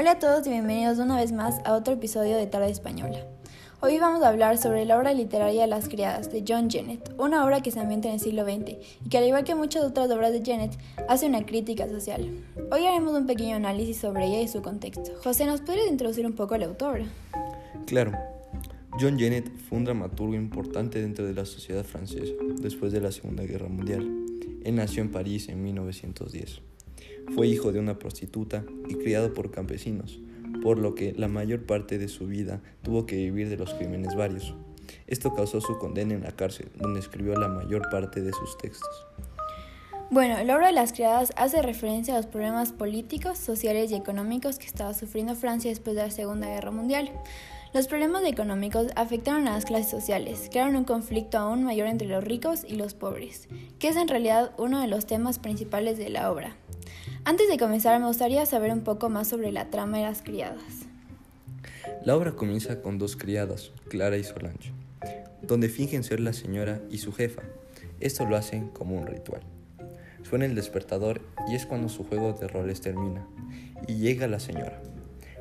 Hola a todos y bienvenidos una vez más a otro episodio de Tarde Española. Hoy vamos a hablar sobre la obra literaria Las Criadas de John Jennett, una obra que se ambienta en el siglo XX y que al igual que muchas otras obras de Jennett hace una crítica social. Hoy haremos un pequeño análisis sobre ella y su contexto. José, ¿nos podrías introducir un poco al autor? Claro. John Jennett fue un dramaturgo importante dentro de la sociedad francesa después de la Segunda Guerra Mundial. Él nació en París en 1910. Fue hijo de una prostituta y criado por campesinos, por lo que la mayor parte de su vida tuvo que vivir de los crímenes varios. Esto causó su condena en la cárcel, donde escribió la mayor parte de sus textos. Bueno, la obra de las criadas hace referencia a los problemas políticos, sociales y económicos que estaba sufriendo Francia después de la Segunda Guerra Mundial. Los problemas económicos afectaron a las clases sociales, crearon un conflicto aún mayor entre los ricos y los pobres, que es en realidad uno de los temas principales de la obra. Antes de comenzar, me gustaría saber un poco más sobre la trama de las criadas. La obra comienza con dos criadas, Clara y Solange, donde fingen ser la señora y su jefa. Esto lo hacen como un ritual. Suena el despertador y es cuando su juego de roles termina, y llega la señora.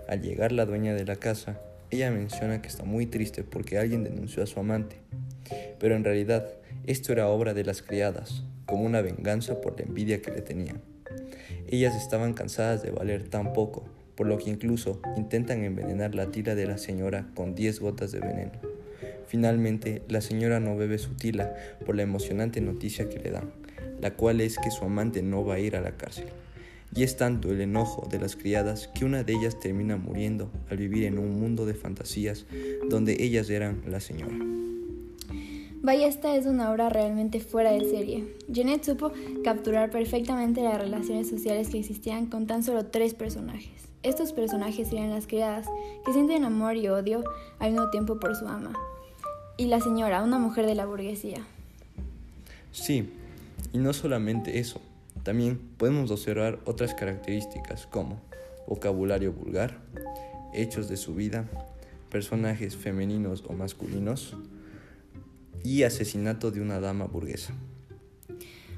Al llegar la dueña de la casa, ella menciona que está muy triste porque alguien denunció a su amante, pero en realidad esto era obra de las criadas, como una venganza por la envidia que le tenían. Ellas estaban cansadas de valer tan poco, por lo que incluso intentan envenenar la tila de la señora con 10 gotas de veneno. Finalmente, la señora no bebe su tila por la emocionante noticia que le dan, la cual es que su amante no va a ir a la cárcel. Y es tanto el enojo de las criadas que una de ellas termina muriendo al vivir en un mundo de fantasías donde ellas eran la señora. Vaya, esta es una obra realmente fuera de serie. Jeanette supo capturar perfectamente las relaciones sociales que existían con tan solo tres personajes. Estos personajes eran las criadas, que sienten amor y odio al mismo tiempo por su ama, y la señora, una mujer de la burguesía. Sí, y no solamente eso, también podemos observar otras características como vocabulario vulgar, hechos de su vida, personajes femeninos o masculinos, y asesinato de una dama burguesa.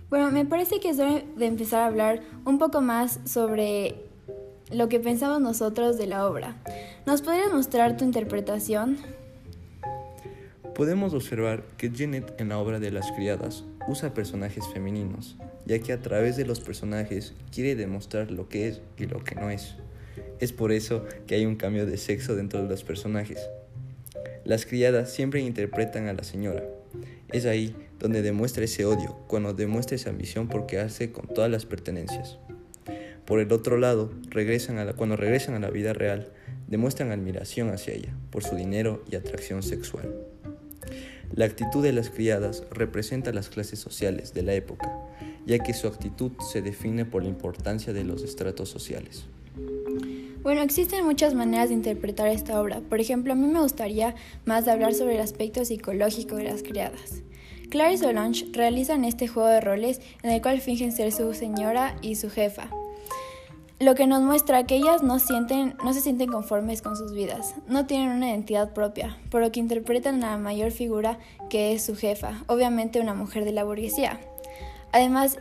Bueno, me parece que es hora de empezar a hablar un poco más sobre lo que pensamos nosotros de la obra. ¿Nos podrías mostrar tu interpretación? Podemos observar que Janet en la obra de las criadas usa personajes femeninos, ya que a través de los personajes quiere demostrar lo que es y lo que no es. Es por eso que hay un cambio de sexo dentro de los personajes. Las criadas siempre interpretan a la señora. Es ahí donde demuestra ese odio, cuando demuestra esa ambición porque hace con todas las pertenencias. Por el otro lado, regresan a cuando regresan a la vida real, demuestran admiración hacia ella por su dinero y atracción sexual. La actitud de las criadas representa las clases sociales de la época, ya que su actitud se define por la importancia de los estratos sociales. Bueno, existen muchas maneras de interpretar esta obra. Por ejemplo, a mí me gustaría más hablar sobre el aspecto psicológico de las criadas. Clara y Solange realizan este juego de roles en el cual fingen ser su señora y su jefa, lo que nos muestra que ellas no, sienten, no se sienten conformes con sus vidas, no tienen una identidad propia, por lo que interpretan a la mayor figura que es su jefa, obviamente una mujer de la burguesía. Además,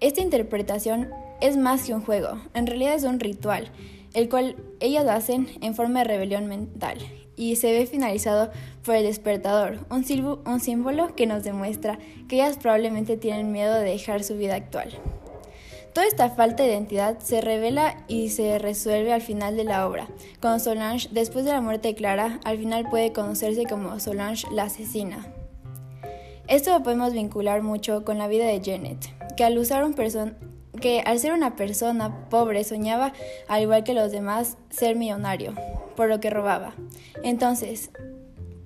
esta interpretación es más que un juego, en realidad es un ritual el cual ellas hacen en forma de rebelión mental y se ve finalizado por el despertador, un, símbolo que nos demuestra que ellas probablemente tienen miedo de dejar su vida actual. Toda esta falta de identidad se revela y se resuelve al final de la obra, cuando Solange, después de la muerte de Clara, al final puede conocerse como Solange la asesina. Esto lo podemos vincular mucho con la vida de Janet, que al usar un, person que al ser una persona pobre soñaba, al igual que los demás, ser millonario, por lo que robaba. Entonces,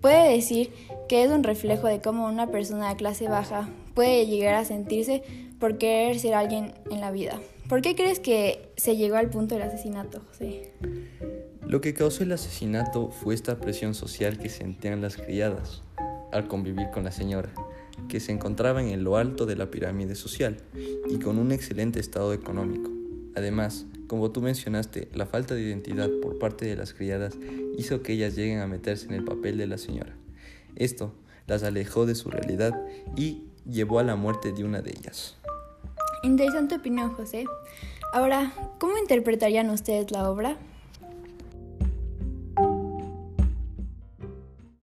puede decir que es un reflejo de cómo una persona de clase baja puede llegar a sentirse por querer ser alguien en la vida. ¿Por qué crees que se llegó al punto del asesinato, José? Lo que causó el asesinato fue esta presión social que sentían las criadas al convivir con la señora que se encontraba en lo alto de la pirámide social y con un excelente estado económico. Además, como tú mencionaste, la falta de identidad por parte de las criadas hizo que ellas lleguen a meterse en el papel de la señora. Esto las alejó de su realidad y llevó a la muerte de una de ellas. Interesante opinión, José. Ahora, ¿cómo interpretarían ustedes la obra?